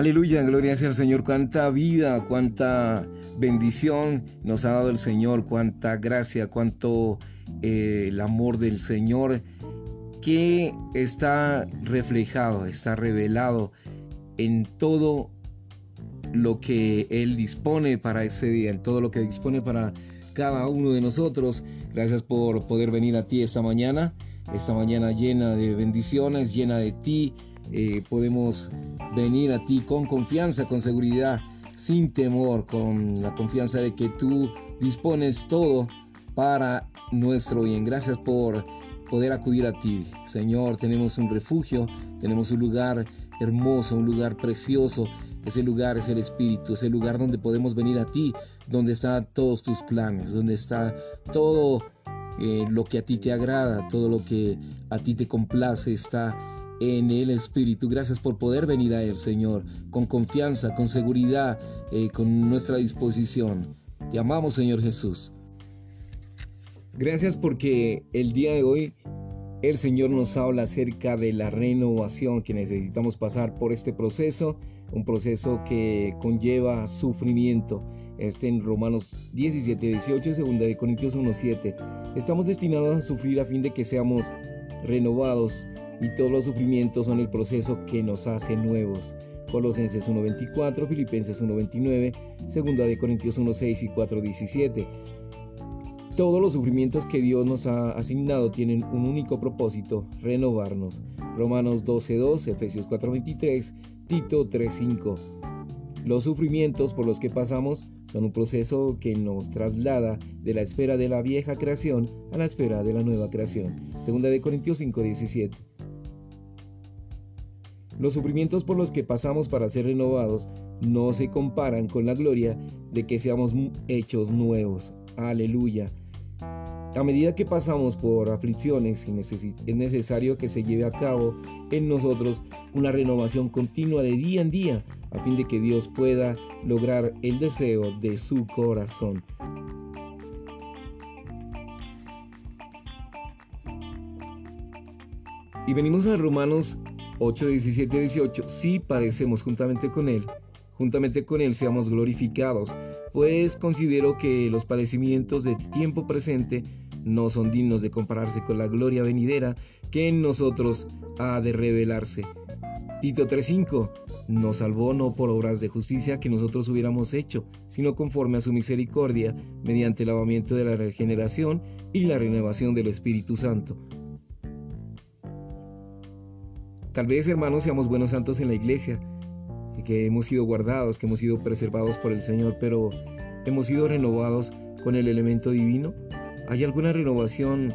Aleluya, gloria sea al Señor. Cuánta vida, cuánta bendición nos ha dado el Señor, cuánta gracia, cuánto eh, el amor del Señor que está reflejado, está revelado en todo lo que Él dispone para ese día, en todo lo que dispone para cada uno de nosotros. Gracias por poder venir a ti esta mañana, esta mañana llena de bendiciones, llena de ti. Eh, podemos venir a ti con confianza, con seguridad, sin temor, con la confianza de que tú dispones todo para nuestro bien. Gracias por poder acudir a ti. Señor, tenemos un refugio, tenemos un lugar hermoso, un lugar precioso. Ese lugar es el Espíritu, ese lugar donde podemos venir a ti, donde están todos tus planes, donde está todo eh, lo que a ti te agrada, todo lo que a ti te complace, está en el Espíritu. Gracias por poder venir a Él, Señor, con confianza, con seguridad, eh, con nuestra disposición. Te amamos, Señor Jesús. Gracias porque el día de hoy el Señor nos habla acerca de la renovación que necesitamos pasar por este proceso, un proceso que conlleva sufrimiento. Este en Romanos 17, 18, 2 de Corintios 1, 7. Estamos destinados a sufrir a fin de que seamos renovados y todos los sufrimientos son el proceso que nos hace nuevos. Colosenses 1.24, Filipenses 1.29, 2 de Corintios 1.6 y 4.17. Todos los sufrimientos que Dios nos ha asignado tienen un único propósito, renovarnos. Romanos 12.2, Efesios 4.23, Tito 3.5. Los sufrimientos por los que pasamos son un proceso que nos traslada de la esfera de la vieja creación a la esfera de la nueva creación. Segunda de Corintios 5:17. Los sufrimientos por los que pasamos para ser renovados no se comparan con la gloria de que seamos hechos nuevos. Aleluya. A medida que pasamos por aflicciones, es necesario que se lleve a cabo en nosotros una renovación continua de día en día, a fin de que Dios pueda lograr el deseo de su corazón. Y venimos a Romanos 8, 17, 18, si padecemos juntamente con Él, juntamente con Él seamos glorificados, pues considero que los padecimientos del tiempo presente no son dignos de compararse con la gloria venidera que en nosotros ha de revelarse. Tito 3:5 nos salvó no por obras de justicia que nosotros hubiéramos hecho, sino conforme a su misericordia, mediante el lavamiento de la regeneración y la renovación del Espíritu Santo Tal vez, hermanos, seamos buenos santos en la iglesia, que hemos sido guardados, que hemos sido preservados por el Señor, pero hemos sido renovados con el elemento divino. ¿Hay alguna renovación?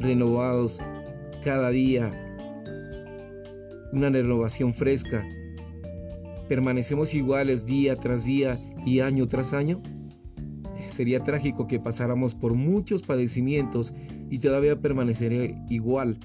Renovados cada día, una renovación fresca. ¿Permanecemos iguales día tras día y año tras año? Sería trágico que pasáramos por muchos padecimientos y todavía permanecería igual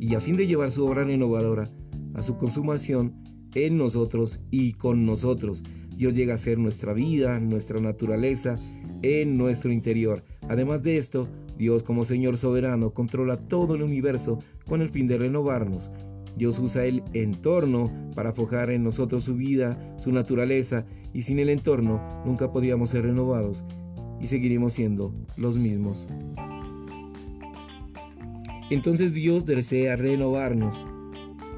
y a fin de llevar su obra renovadora a su consumación en nosotros y con nosotros. Dios llega a ser nuestra vida, nuestra naturaleza, en nuestro interior. Además de esto, Dios como Señor soberano controla todo el universo con el fin de renovarnos. Dios usa el entorno para forjar en nosotros su vida, su naturaleza, y sin el entorno nunca podríamos ser renovados y seguiremos siendo los mismos. Entonces Dios desea renovarnos.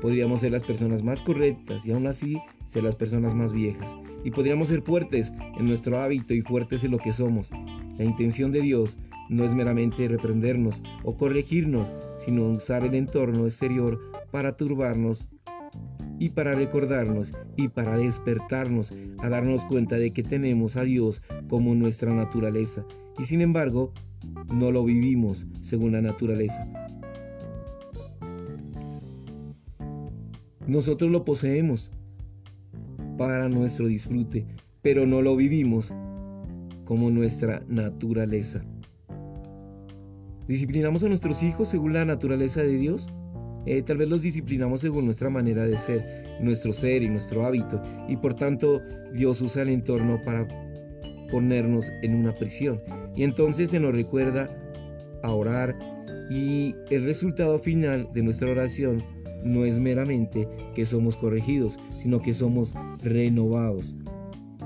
Podríamos ser las personas más correctas y aún así ser las personas más viejas. Y podríamos ser fuertes en nuestro hábito y fuertes en lo que somos. La intención de Dios no es meramente reprendernos o corregirnos, sino usar el entorno exterior para turbarnos y para recordarnos y para despertarnos a darnos cuenta de que tenemos a Dios como nuestra naturaleza. Y sin embargo, no lo vivimos según la naturaleza. Nosotros lo poseemos para nuestro disfrute, pero no lo vivimos como nuestra naturaleza. ¿Disciplinamos a nuestros hijos según la naturaleza de Dios? Eh, tal vez los disciplinamos según nuestra manera de ser, nuestro ser y nuestro hábito, y por tanto Dios usa el entorno para ponernos en una prisión. Y entonces se nos recuerda a orar y el resultado final de nuestra oración no es meramente que somos corregidos, sino que somos renovados.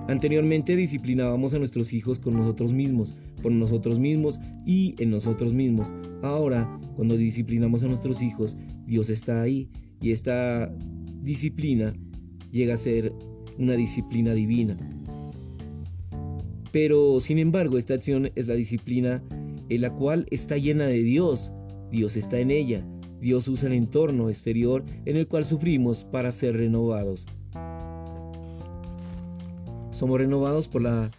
Anteriormente disciplinábamos a nuestros hijos con nosotros mismos, por nosotros mismos y en nosotros mismos. Ahora, cuando disciplinamos a nuestros hijos, Dios está ahí y esta disciplina llega a ser una disciplina divina. Pero, sin embargo, esta acción es la disciplina en la cual está llena de Dios. Dios está en ella. Dios usa el entorno exterior en el cual sufrimos para ser renovados. Somos renovados por la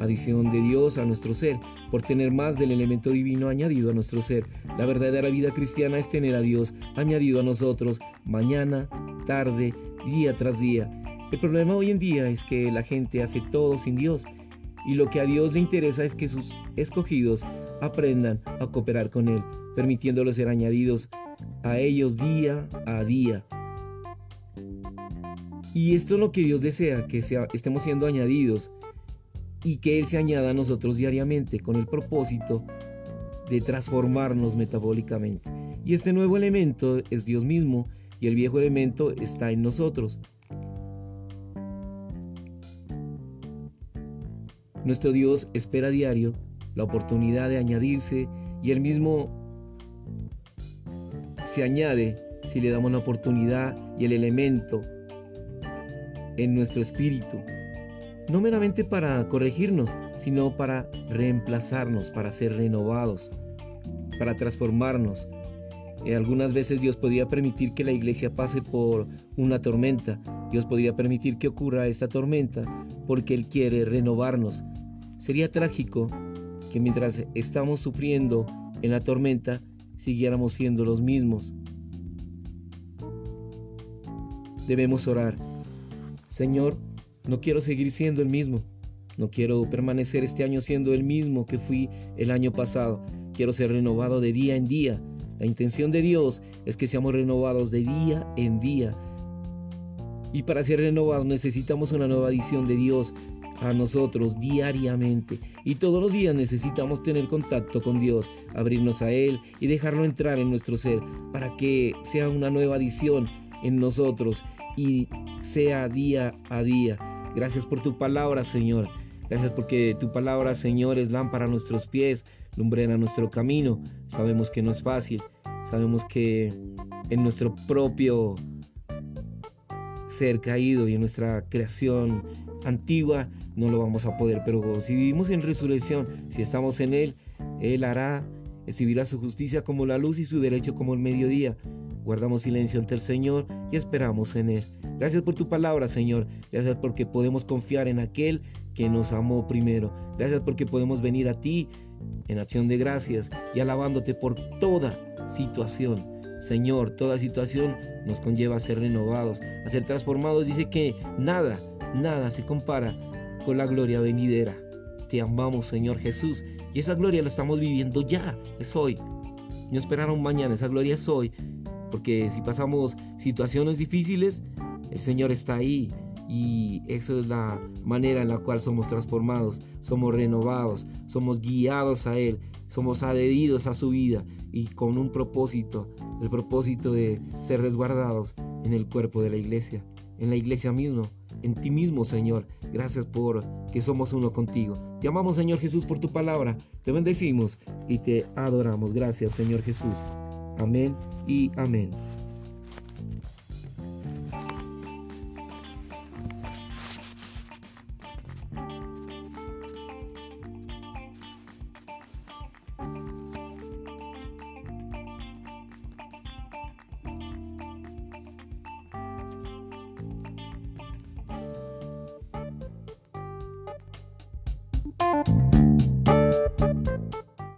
adición de Dios a nuestro ser, por tener más del elemento divino añadido a nuestro ser. La verdadera vida cristiana es tener a Dios añadido a nosotros mañana, tarde, día tras día. El problema hoy en día es que la gente hace todo sin Dios y lo que a Dios le interesa es que sus escogidos aprendan a cooperar con Él, permitiéndolos ser añadidos a ellos día a día. Y esto es lo que Dios desea, que sea, estemos siendo añadidos y que Él se añada a nosotros diariamente con el propósito de transformarnos metabólicamente. Y este nuevo elemento es Dios mismo y el viejo elemento está en nosotros. Nuestro Dios espera diario la oportunidad de añadirse y Él mismo se añade si le damos la oportunidad y el elemento en nuestro espíritu. No meramente para corregirnos, sino para reemplazarnos, para ser renovados, para transformarnos. Eh, algunas veces Dios podría permitir que la iglesia pase por una tormenta. Dios podría permitir que ocurra esta tormenta porque Él quiere renovarnos. Sería trágico que mientras estamos sufriendo en la tormenta, siguiéramos siendo los mismos. Debemos orar. Señor, no quiero seguir siendo el mismo. No quiero permanecer este año siendo el mismo que fui el año pasado. Quiero ser renovado de día en día. La intención de Dios es que seamos renovados de día en día. Y para ser renovados necesitamos una nueva edición de Dios a nosotros diariamente. Y todos los días necesitamos tener contacto con Dios, abrirnos a Él y dejarlo entrar en nuestro ser para que sea una nueva edición en nosotros y sea día a día. Gracias por tu palabra, Señor. Gracias porque tu palabra, Señor, es lámpara a nuestros pies, lumbrera nuestro camino. Sabemos que no es fácil. Sabemos que en nuestro propio ser caído y en nuestra creación antigua no lo vamos a poder. Pero si vivimos en resurrección, si estamos en Él, Él hará, exhibirá su justicia como la luz y su derecho como el mediodía. Guardamos silencio ante el Señor y esperamos en Él. Gracias por tu palabra, Señor. Gracias porque podemos confiar en aquel que nos amó primero. Gracias porque podemos venir a ti en acción de gracias y alabándote por toda situación. Señor, toda situación nos conlleva a ser renovados, a ser transformados. Dice que nada, nada se compara con la gloria venidera. Te amamos, Señor Jesús, y esa gloria la estamos viviendo ya, es hoy. No esperaron mañana, esa gloria es hoy, porque si pasamos situaciones difíciles, el Señor está ahí y eso es la manera en la cual somos transformados, somos renovados, somos guiados a Él, somos adheridos a su vida y con un propósito, el propósito de ser resguardados en el cuerpo de la iglesia, en la iglesia mismo, en ti mismo, Señor. Gracias por que somos uno contigo. Te amamos, Señor Jesús, por tu palabra. Te bendecimos y te adoramos. Gracias, Señor Jesús. Amén y amén.